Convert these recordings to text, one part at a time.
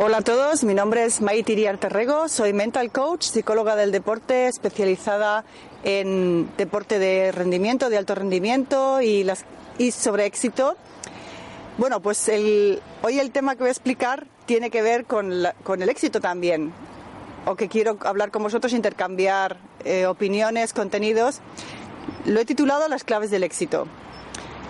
Hola a todos, mi nombre es Maite Iriarte Rego, soy mental coach, psicóloga del deporte, especializada en deporte de rendimiento, de alto rendimiento y, sobre éxito. Bueno, pues hoy el tema que voy a explicar tiene que ver con el éxito también, o que quiero hablar con vosotros, intercambiar eh, opiniones, contenidos. Lo he titulado Las claves del éxito.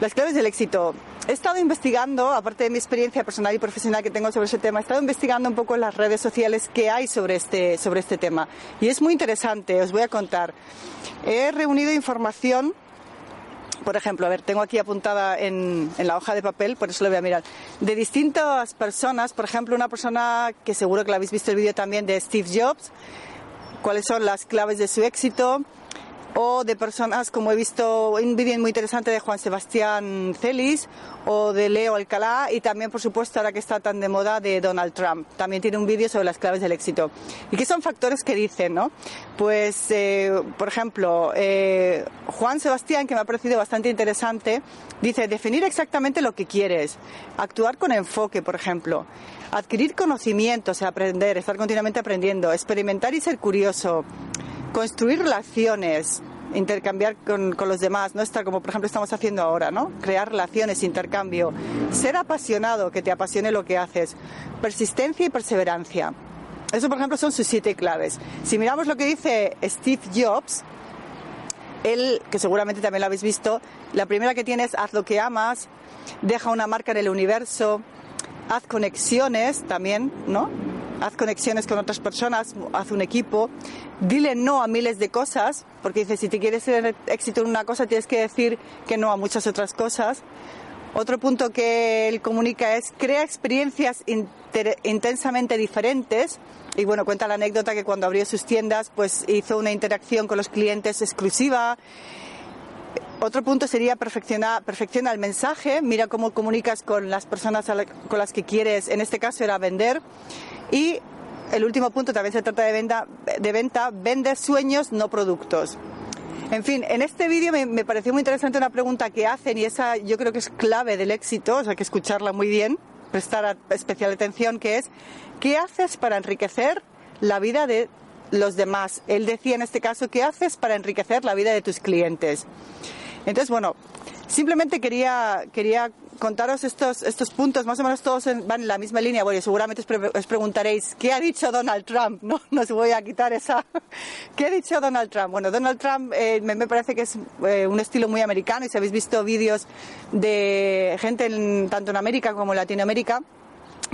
Las claves del éxito. He estado investigando, aparte de mi experiencia personal y profesional que tengo sobre ese tema, he estado investigando un poco las redes sociales que hay sobre este, sobre este tema. Y es muy interesante, os voy a contar. He reunido información por ejemplo, a ver, tengo aquí apuntada en, en, la hoja de papel, por eso lo voy a mirar, de distintas personas, por ejemplo, una persona que seguro que la habéis visto el vídeo también de Steve Jobs, cuáles son las claves de su éxito, o de personas como he visto un vídeo muy interesante de Juan Sebastián Celis o de Leo Alcalá y también por supuesto ahora que está tan de moda de Donald Trump. También tiene un vídeo sobre las claves del éxito. ¿Y qué son factores que dicen? ¿no? Pues eh, por ejemplo eh, Juan Sebastián que me ha parecido bastante interesante dice definir exactamente lo que quieres, actuar con enfoque por ejemplo, adquirir conocimientos, aprender, estar continuamente aprendiendo, experimentar y ser curioso construir relaciones, intercambiar con, con, los demás, no estar como por ejemplo estamos haciendo ahora, ¿no? Crear relaciones, intercambio, ser apasionado, que te apasione lo que haces, persistencia y perseverancia. Eso por ejemplo son sus siete claves. Si miramos lo que dice Steve Jobs, él, que seguramente también lo habéis visto, la primera que tiene es haz lo que amas, deja una marca en el universo, haz conexiones también, ¿no? Haz conexiones con otras personas, haz un equipo, dile no a miles de cosas, porque dice, si te quieres tener éxito en una cosa, tienes que decir que no a muchas otras cosas. Otro punto que él comunica es crea experiencias intensamente diferentes. Y bueno, cuenta la anécdota que cuando abrió sus tiendas, pues hizo una interacción con los clientes exclusiva. Otro punto sería perfeccionar, perfecciona el mensaje, mira cómo comunicas con las personas con las que quieres, en este caso era vender. Y el último punto también se trata de venta, de venta vende sueños, no productos. En fin, en este vídeo me, me, pareció muy interesante una pregunta que hacen y esa yo creo que es clave del éxito, o sea, hay que escucharla muy bien, prestar especial atención, que es, ¿qué haces para enriquecer la vida de los demás? Él decía en este caso, ¿qué haces para enriquecer la vida de tus clientes? Entonces, bueno, simplemente quería, quería contaros estos, estos puntos, más o menos todos van en la misma línea. Bueno, seguramente os, preguntaréis, ¿qué ha dicho Donald Trump? No, no os voy a quitar esa. ¿Qué ha dicho Donald Trump? Bueno, Donald Trump eh, me, parece que es eh, un estilo muy americano y si habéis visto vídeos de gente en, tanto en América como en Latinoamérica,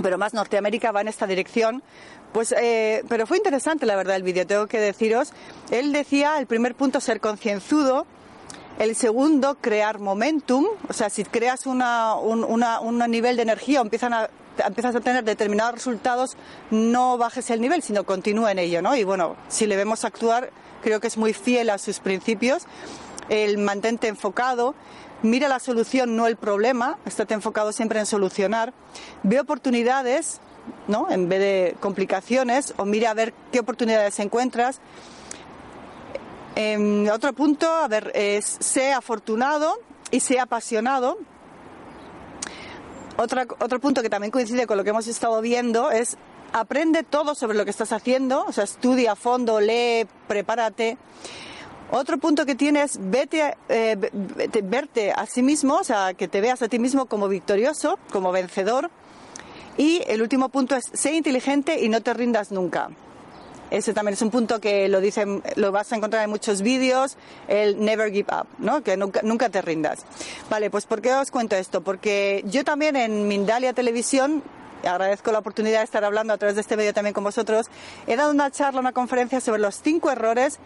pero más Norteamérica va en esta dirección. Pues, eh, pero fue interesante la verdad el vídeo, tengo que deciros. Él decía, el primer punto, ser concienzudo el segundo, crear momentum. O sea, si creas un nivel de energía empiezan a, empiezas a tener determinados resultados, no bajes el nivel, sino continúa en ello, ¿no? Y bueno, si le vemos actuar, creo que es muy fiel a sus principios. El mantente enfocado, mira la solución, no el problema, estate enfocado siempre en solucionar. Ve oportunidades, ¿no? En vez de complicaciones, o mira a ver qué oportunidades encuentras eh, otro punto, a ver, es sé afortunado y sé apasionado. Otra, otro punto que también coincide con lo que hemos estado viendo es aprende todo sobre lo que estás haciendo, o sea, estudia a fondo, lee, prepárate. Otro punto que tienes, vete, eh, verte a sí mismo, o sea, que te veas a ti mismo como victorioso, como vencedor. Y el último punto es, sé inteligente y no te rindas nunca. Ese también es un punto que lo dicen, lo vas a encontrar en muchos vídeos, el never give up, ¿no? Que nunca, nunca te rindas. Vale, pues ¿por qué os cuento esto? Porque yo también en Mindalia Televisión agradezco la oportunidad de estar hablando a través de este medio también con vosotros. He dado una charla, una conferencia sobre los cinco errores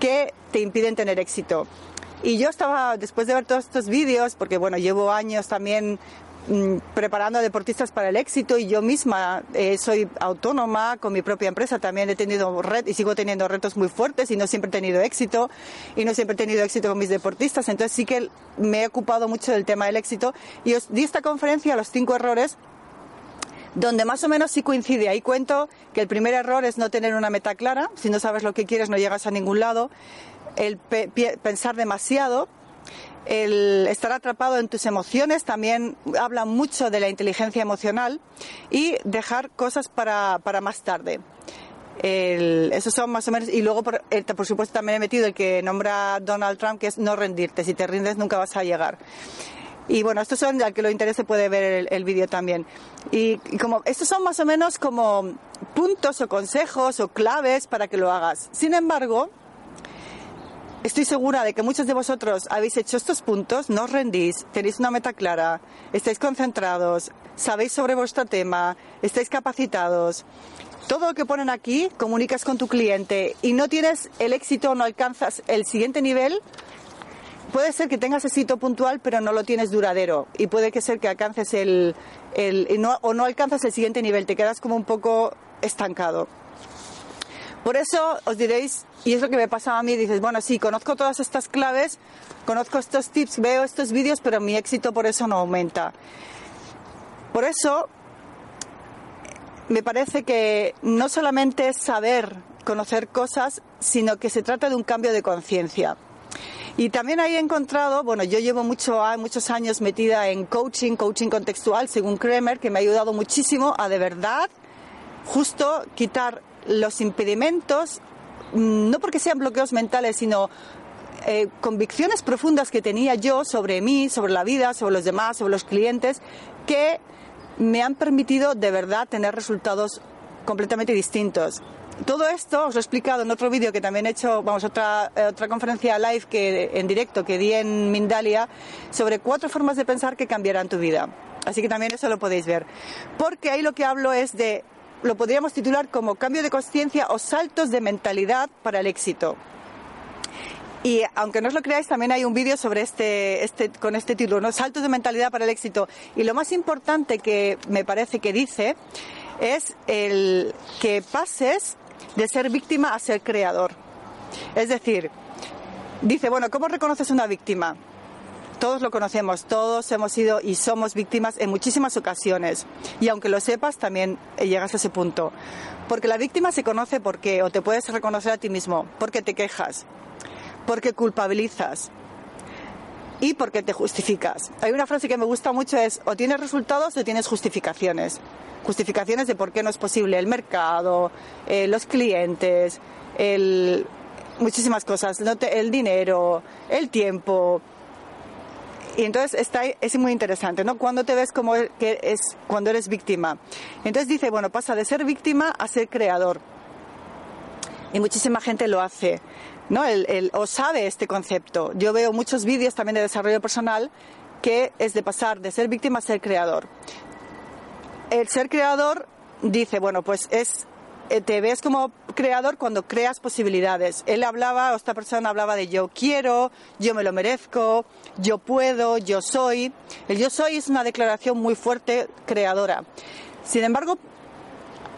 que te impiden tener éxito. Y yo estaba, después de ver todos estos vídeos, porque bueno, llevo años también preparando a deportistas para el éxito y yo misma eh, soy autónoma con mi propia empresa, también he tenido red y sigo teniendo retos muy fuertes y no siempre he tenido éxito y no siempre he tenido éxito con mis deportistas, entonces sí que me he ocupado mucho del tema del éxito y os di esta conferencia los cinco errores donde más o menos sí coincide. Ahí cuento que el primer error es no tener una meta clara, si no sabes lo que quieres no llegas a ningún lado, el pensar demasiado, el estar atrapado en tus emociones, también habla mucho de la inteligencia emocional y dejar cosas para, para más tarde. El, esos son más o menos, y luego por, eh, por, supuesto también he metido el que nombra Donald Trump, que es no rendirte, si te rindes nunca vas a llegar. Y bueno, estos son, al que lo interese puede ver el, el vídeo también. Y, y, como, estos son más o menos como puntos o consejos o claves para que lo hagas. Sin embargo, Estoy segura de que muchos de vosotros habéis hecho estos puntos, no os rendís, tenéis una meta clara, estáis concentrados, sabéis sobre vuestro tema, estáis capacitados. Todo lo que ponen aquí comunicas con tu cliente y no tienes el éxito no alcanzas el siguiente nivel, puede ser que tengas éxito puntual, pero no lo tienes duradero. Y puede que ser que alcances el, el no, o no alcanzas el siguiente nivel, te quedas como un poco estancado. Por eso os diréis, y es lo que me pasaba a mí, dices, bueno, sí, conozco todas estas claves, conozco estos tips, veo estos vídeos, pero mi éxito por eso no aumenta. Por eso me parece que no solamente es saber conocer cosas, sino que se trata de un cambio de conciencia. Y también ahí he encontrado, bueno, yo llevo mucho, muchos años metida en coaching, coaching contextual, según Kremer, que me ha ayudado muchísimo a de verdad justo quitar los impedimentos, mm, no porque sean bloqueos mentales, sino eh, convicciones profundas que tenía yo sobre mí, sobre la vida, sobre los demás, sobre los clientes, que me han permitido de verdad tener resultados completamente distintos. Todo esto os lo he explicado en otro vídeo que también he hecho, vamos, otra, eh, otra conferencia live que, en directo que di en Mindalia sobre cuatro formas de pensar que cambiarán tu vida. Así que también eso lo podéis ver. Porque ahí lo que hablo es de lo podríamos titular como cambio de conciencia o saltos de mentalidad para el éxito. Y aunque no os lo creáis, también hay un vídeo sobre este, este, con este título, ¿no? Saltos de mentalidad para el éxito. Y lo más importante que me parece que dice es el que pases de ser víctima a ser creador. Es decir, dice, bueno, ¿cómo reconoces una víctima? Todos lo conocemos, todos hemos sido y somos víctimas en muchísimas ocasiones. Y aunque lo sepas, también llegas a ese punto. Porque la víctima se conoce por qué, o te puedes reconocer a ti mismo, porque te quejas, porque culpabilizas y porque te justificas. Hay una frase que me gusta mucho es, o tienes resultados o tienes justificaciones. Justificaciones de por qué no es posible el mercado, eh, los clientes, el, muchísimas cosas, el dinero, el tiempo, y entonces está, es muy interesante, ¿no? Cuando te ves como que es cuando eres víctima. Entonces dice, bueno, pasa de ser víctima a ser creador. Y muchísima gente lo hace, ¿no? El, o sabe este concepto. Yo veo muchos vídeos también de desarrollo personal que es de pasar de ser víctima a ser creador. El ser creador dice, bueno, pues es te ves como creador cuando creas posibilidades. Él hablaba, o esta persona hablaba de yo quiero, yo me lo merezco, yo puedo, yo soy. El yo soy es una declaración muy fuerte creadora. Sin embargo,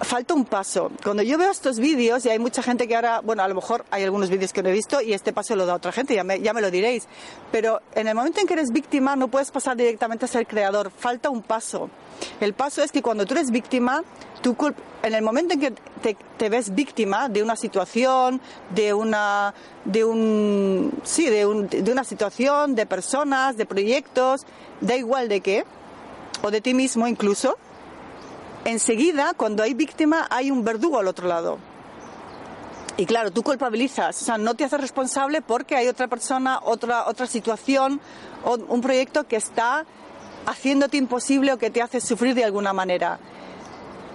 falta un paso. Cuando yo veo estos vídeos, y hay mucha gente que ahora, bueno, a lo mejor hay algunos vídeos que no he visto y este paso lo da otra gente, ya me, ya me lo diréis, pero en el momento en que eres víctima no puedes pasar directamente a ser creador, falta un paso. El paso es que cuando tú eres víctima, tú, en el momento en que te, te, ves víctima de una situación, de una, de un, sí, de, un, de una situación, de personas, de proyectos, da igual de qué, o de ti mismo incluso, enseguida, cuando hay víctima, hay un verdugo al otro lado. Y claro, tú culpabilizas, o sea, no te haces responsable porque hay otra persona, otra, otra situación, un proyecto que está haciéndote imposible o que te hace sufrir de alguna manera.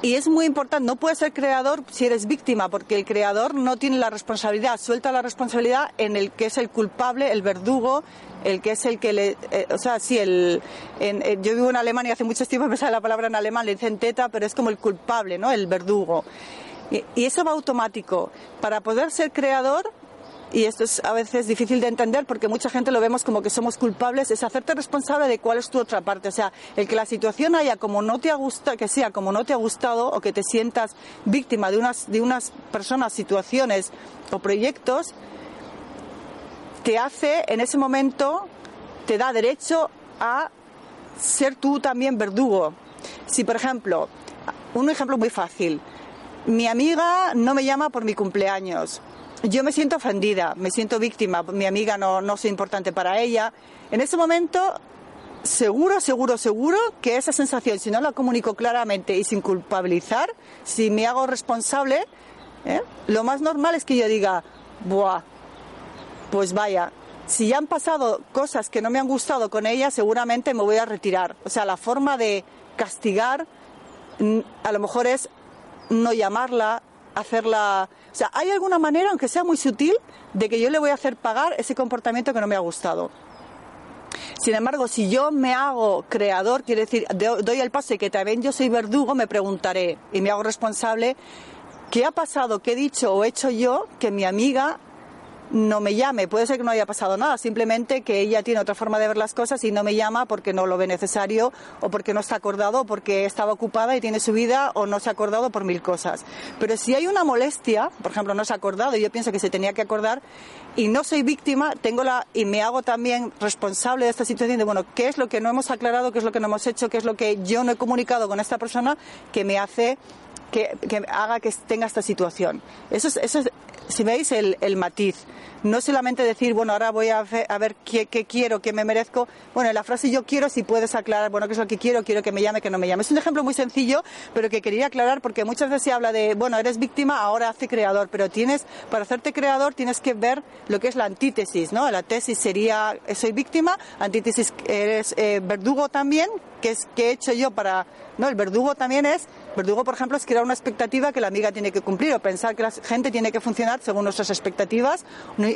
Y es muy importante, no puedes ser creador si eres víctima, porque el creador no tiene la responsabilidad, suelta la responsabilidad en el que es el culpable, el verdugo, el que es el que le. Eh, o sea, sí, el, en, eh, yo vivo en Alemania hace muchos tiempos me sale la palabra en alemán, le dicen teta, pero es como el culpable, ¿no? El verdugo. Y, y eso va automático. Para poder ser creador, y esto es a veces difícil de entender porque mucha gente lo vemos como que somos culpables, es hacerte responsable de cuál es tu otra parte. O sea, el que la situación haya como no te ha gustado, que sea como no te ha gustado o que te sientas víctima de unas, de unas personas, situaciones o proyectos, te hace en ese momento, te da derecho a ser tú también verdugo. Si, por ejemplo, un ejemplo muy fácil, mi amiga no me llama por mi cumpleaños yo me siento ofendida, me siento víctima, mi amiga no, no soy importante para ella. En ese momento, seguro, seguro, seguro que esa sensación, si no la comunico claramente y sin culpabilizar, si me hago responsable, ¿eh? lo más normal es que yo diga, buah, pues vaya, si ya han pasado cosas que no me han gustado con ella, seguramente me voy a retirar. O sea, la forma de castigar a lo mejor es no llamarla, hacerla... O sea, hay alguna manera, aunque sea muy sutil, de que yo le voy a hacer pagar ese comportamiento que no me ha gustado. Sin embargo, si yo me hago creador, quiere decir, doy el paso y que también yo soy verdugo, me preguntaré y me hago responsable, ¿qué ha pasado, qué he dicho o hecho yo que mi amiga no me llame. Puede ser que no haya pasado nada, simplemente que ella tiene otra forma de ver las cosas y no me llama porque no lo ve necesario o porque no está acordado o porque estaba ocupada y tiene su vida o no se ha acordado por mil cosas. Pero si hay una molestia, por ejemplo, no se ha acordado y yo pienso que se tenía que acordar y no soy víctima, tengo la y me hago también responsable de esta situación de bueno, qué es lo que no hemos aclarado, qué es lo que no hemos hecho, qué es lo que yo no he comunicado con esta persona que me hace que, haga que tenga esta situación. Eso es, eso es si veis el, el matiz. No solamente decir, bueno, ahora voy a a ver qué, qué, quiero, qué me merezco. Bueno, la frase yo quiero, si puedes aclarar, bueno, qué es lo que quiero, quiero que me llame, que no me llame. Es un ejemplo muy sencillo, pero que quería aclarar porque muchas veces se habla de, bueno, eres víctima, ahora hace creador, pero tienes, para hacerte creador tienes que ver lo que es la antítesis, ¿no? La tesis sería, soy víctima, antítesis, eres eh, verdugo también, que es, ¿qué he hecho yo para, no? El verdugo también es Verdugo, por ejemplo, es crear una expectativa que la amiga tiene que cumplir o pensar que la gente tiene que funcionar según nuestras expectativas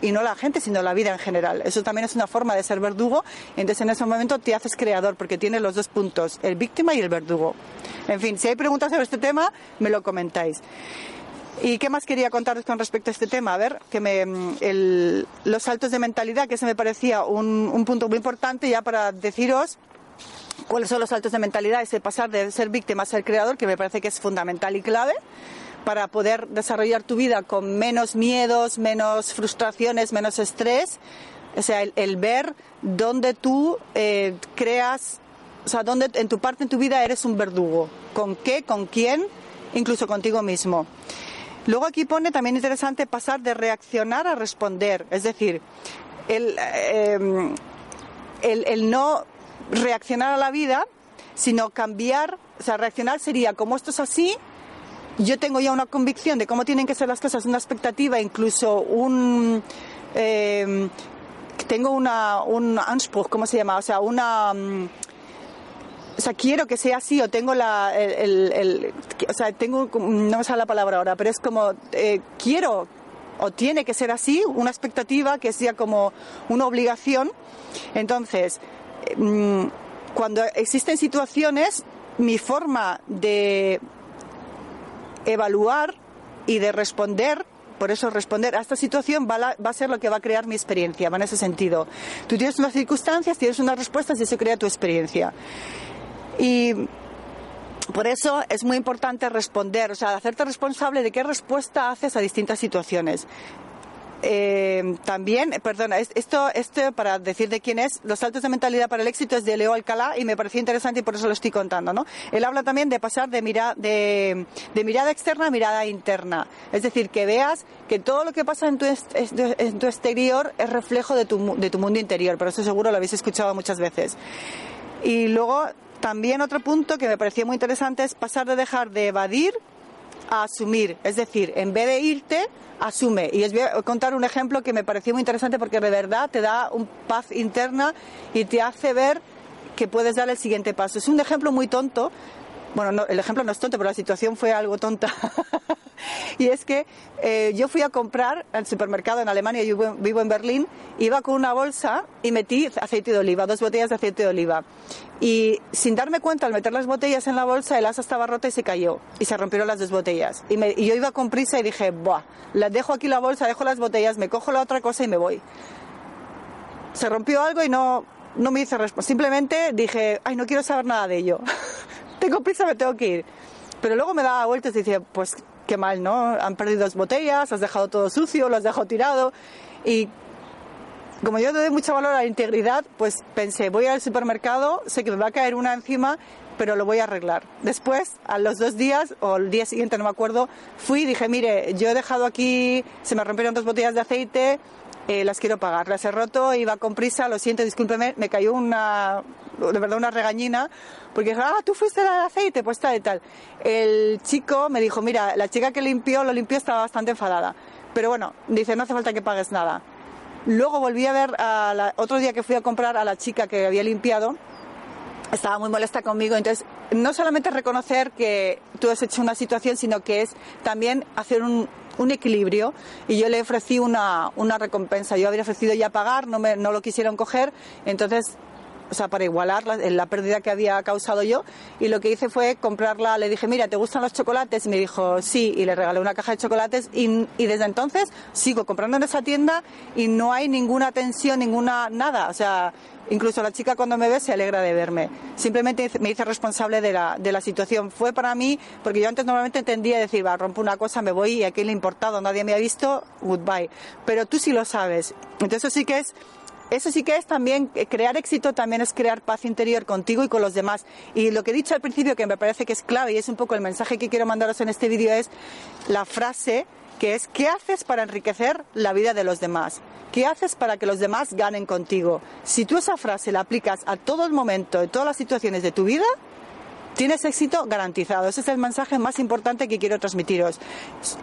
y no la gente, sino la vida en general. Eso también es una forma de ser verdugo. Entonces, en ese momento te haces creador porque tienes los dos puntos, el víctima y el verdugo. En fin, si hay preguntas sobre este tema, me lo comentáis. ¿Y qué más quería contaros con respecto a este tema? A ver, que me, los saltos de mentalidad, que se me parecía un, un punto muy importante ya para deciros cuáles son los saltos de mentalidad, ese pasar de ser víctima a ser creador, que me parece que es fundamental y clave para poder desarrollar tu vida con menos miedos, menos frustraciones, menos estrés. O sea, el, ver dónde tú eh, creas, o sea, dónde en tu parte en tu vida eres un verdugo. ¿Con qué? ¿Con quién? Incluso contigo mismo. Luego aquí pone también interesante pasar de reaccionar a responder. Es decir, el, eh, el, el no reaccionar a la vida, sino cambiar, o sea, reaccionar sería como esto es así, yo tengo ya una convicción de cómo tienen que ser las cosas, una expectativa, incluso un... Eh, tengo una, un Anspruch, ¿cómo se llama? O sea, una... Mm, o sea, quiero que sea así o tengo la... El, o sea, tengo... No me sale la palabra ahora, pero es como... Eh, quiero o tiene que ser así, una expectativa que sea como una obligación. Entonces, cuando existen situaciones, mi forma de evaluar y de responder por eso responder a esta situación va, a ser lo que va a crear mi experiencia, va en ese sentido. Tú tienes unas circunstancias, tienes unas respuestas y eso crea tu experiencia. Y por eso es muy importante responder, o sea, hacerte responsable de qué respuesta haces a distintas situaciones. Eh, también, perdona, esto, esto para decir de quién es, los saltos de mentalidad para el éxito es de Leo Alcalá y me pareció interesante y por eso lo estoy contando, ¿no? Él habla también de pasar de, de, mirada externa a mirada interna. Es decir, que veas que todo lo que pasa en tu, en tu exterior es reflejo de tu, de tu mundo interior, pero eso seguro lo habéis escuchado muchas veces. Y luego, también otro punto que me pareció muy interesante es pasar de dejar de evadir a asumir. Es decir, en vez de irte, asume. Y os voy a contar un ejemplo que me pareció muy interesante porque de verdad te da un paz interna y te hace ver que puedes dar el siguiente paso. Es un ejemplo muy tonto. Bueno, el ejemplo no es tonto, pero la situación fue algo tonta. y es que eh, yo fui a comprar al supermercado en Alemania, yo vivo en Berlín, iba con una bolsa y metí aceite de oliva, dos botellas de aceite de oliva. Y sin darme cuenta, al meter las botellas en la bolsa, el asa estaba rota y se cayó. Y se rompieron las dos botellas. Y, yo iba con prisa y dije, Buah, las dejo aquí la bolsa, dejo las botellas, me cojo la otra cosa y me voy. Se rompió algo y no, no me hice respuesta. Simplemente dije, ay, no quiero saber nada de ello. tengo prisa, me tengo que ir. Pero luego me daba vueltas y decía, pues mal, ¿no? Han perdido dos botellas, has dejado todo sucio, lo has dejado tirado. Y como yo doy mucho valor a la integridad, pues pensé, voy al supermercado, sé que me va a caer una encima pero lo voy a arreglar. Después, a los dos días, o el día siguiente, no me acuerdo, fui y dije, mire, yo he dejado aquí, se me rompieron dos botellas de aceite, eh, las quiero pagar. Las he roto, iba con prisa, lo siento, discúlpeme, me cayó una, de verdad, una regañina, porque dije, ah, tú fuiste el aceite, pues tal y tal. El chico me dijo, mira, la chica que limpió, lo limpió, estaba bastante enfadada. Pero bueno, dice, no hace falta que pagues nada. Luego volví a ver, a otro día que fui a comprar a la chica que había limpiado, estaba muy molesta conmigo. Entonces, no solamente reconocer que tú has hecho una situación, sino que es también hacer un, un equilibrio y yo le ofrecí una, una recompensa. Yo había ofrecido ya pagar, no, me, no lo quisieron coger, entonces o sea, para igualar la, pérdida que había causado yo. Y lo que hice fue comprarla, le dije, mira, ¿te gustan los chocolates? Y me dijo, sí, y le regalé una caja de chocolates. Y, y desde entonces sigo comprando en esa tienda y no hay ninguna tensión, ninguna nada. O sea, incluso la chica cuando me ve se alegra de verme. Simplemente me hice responsable de la, de la situación. Fue para mí, porque yo antes normalmente entendía decir, va, rompo una cosa, me voy y a quién le ha importado, nadie me ha visto, goodbye. Pero tú sí lo sabes. Entonces eso sí que es eso sí que es también, eh, crear éxito también es crear paz interior contigo y con los demás. Y lo que he dicho al principio, que me parece que es clave y es un poco el mensaje que quiero mandaros en este vídeo, es la frase que es, ¿qué haces para enriquecer la vida de los demás? ¿Qué haces para que los demás ganen contigo? Si tú esa frase la aplicas a todo el momento, en todas las situaciones de tu vida, tienes éxito garantizado. Ese es el mensaje más importante que quiero transmitiros.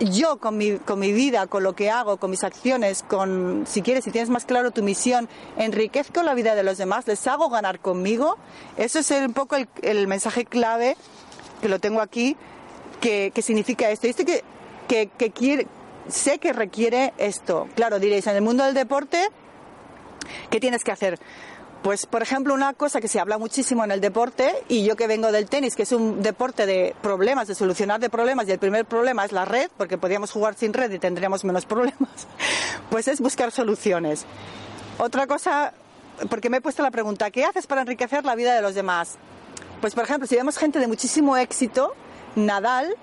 Yo con mi, con mi vida, con lo que hago, con mis acciones, con, si quieres, si tienes más claro tu misión, enriquezco la vida de los demás, les hago ganar conmigo. Eso es un poco el, mensaje clave que lo tengo aquí, que, significa esto. Y que, que, que quiere, sé que requiere esto. Claro, diréis, en el mundo del deporte, ¿qué tienes que hacer? Pues, por ejemplo, una cosa que se habla muchísimo en el deporte, y yo que vengo del tenis, que es un deporte de problemas, de solucionar de problemas, y el primer problema es la red, porque podríamos jugar sin red y tendríamos menos problemas, pues es buscar soluciones. Otra cosa, porque me he puesto la pregunta, ¿qué haces para enriquecer la vida de los demás? Pues, por ejemplo, si vemos gente de muchísimo éxito, Nadal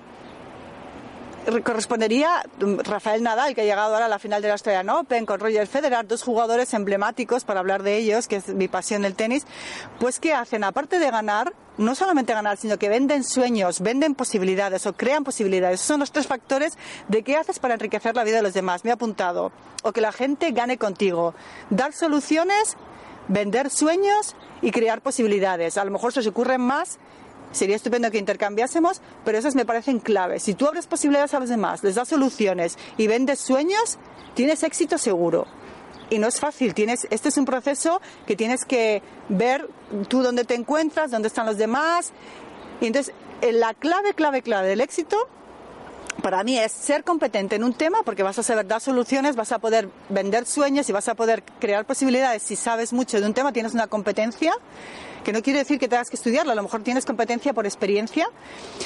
correspondería Rafael Nadal, que ha llegado ahora a la final de la Australian Open, con Roger Federer, dos jugadores emblemáticos para hablar de ellos, que es mi pasión del tenis, pues ¿qué hacen? Aparte de ganar, no solamente ganar, sino que venden sueños, venden posibilidades o crean posibilidades. Esos son los tres factores de qué haces para enriquecer la vida de los demás. Me he apuntado. O que la gente gane contigo. Dar soluciones, vender sueños y crear posibilidades. A lo mejor se os ocurren más Sería estupendo que intercambiásemos, pero esas me parecen claves. Si tú abres posibilidades a los demás, les das soluciones y vendes sueños, tienes éxito seguro. Y no es fácil, tienes, este es un proceso que tienes que ver tú dónde te encuentras, dónde están los demás. Y entonces, eh, la clave, clave, clave del éxito para mí es ser competente en un tema porque vas a saber dar soluciones, vas a poder vender sueños y vas a poder crear posibilidades. Si sabes mucho de un tema, tienes una competencia que no quiere decir que tengas que estudiarlo, a lo mejor tienes competencia por experiencia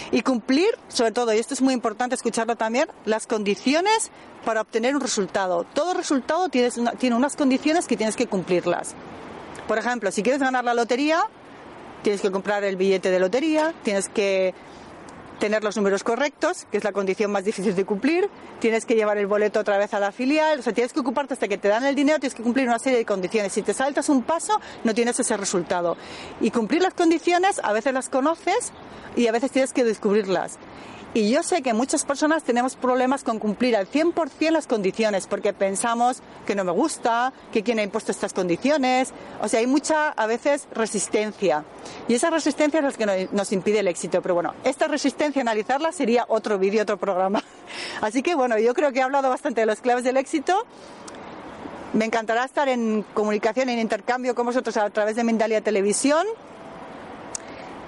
y cumplir, sobre todo, y esto es muy importante escucharlo también, las condiciones para obtener un resultado. Todo resultado tiene, unas condiciones que tienes que cumplirlas. Por ejemplo, si quieres ganar la lotería, tienes que comprar el billete de lotería, tienes que tener los números correctos, que es la condición más difícil de cumplir, tienes que llevar el boleto otra vez a la filial, o sea, tienes que ocuparte hasta que te dan el dinero, tienes que cumplir una serie de condiciones. Si te saltas un paso, no tienes ese resultado. Y cumplir las condiciones, a veces las conoces y a veces tienes que descubrirlas. Y yo sé que muchas personas tenemos problemas con cumplir al 100% las condiciones, porque pensamos que no me gusta, que quién ha impuesto estas condiciones. O sea, hay mucha, a veces, resistencia. Y esa resistencia es la que nos impide el éxito. Pero bueno, esta resistencia, analizarla, sería otro vídeo, otro programa. Así que bueno, yo creo que he hablado bastante de las claves del éxito. Me encantará estar en comunicación, en intercambio con vosotros a través de Mindalia Televisión.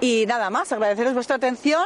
Y nada más, agradeceros vuestra atención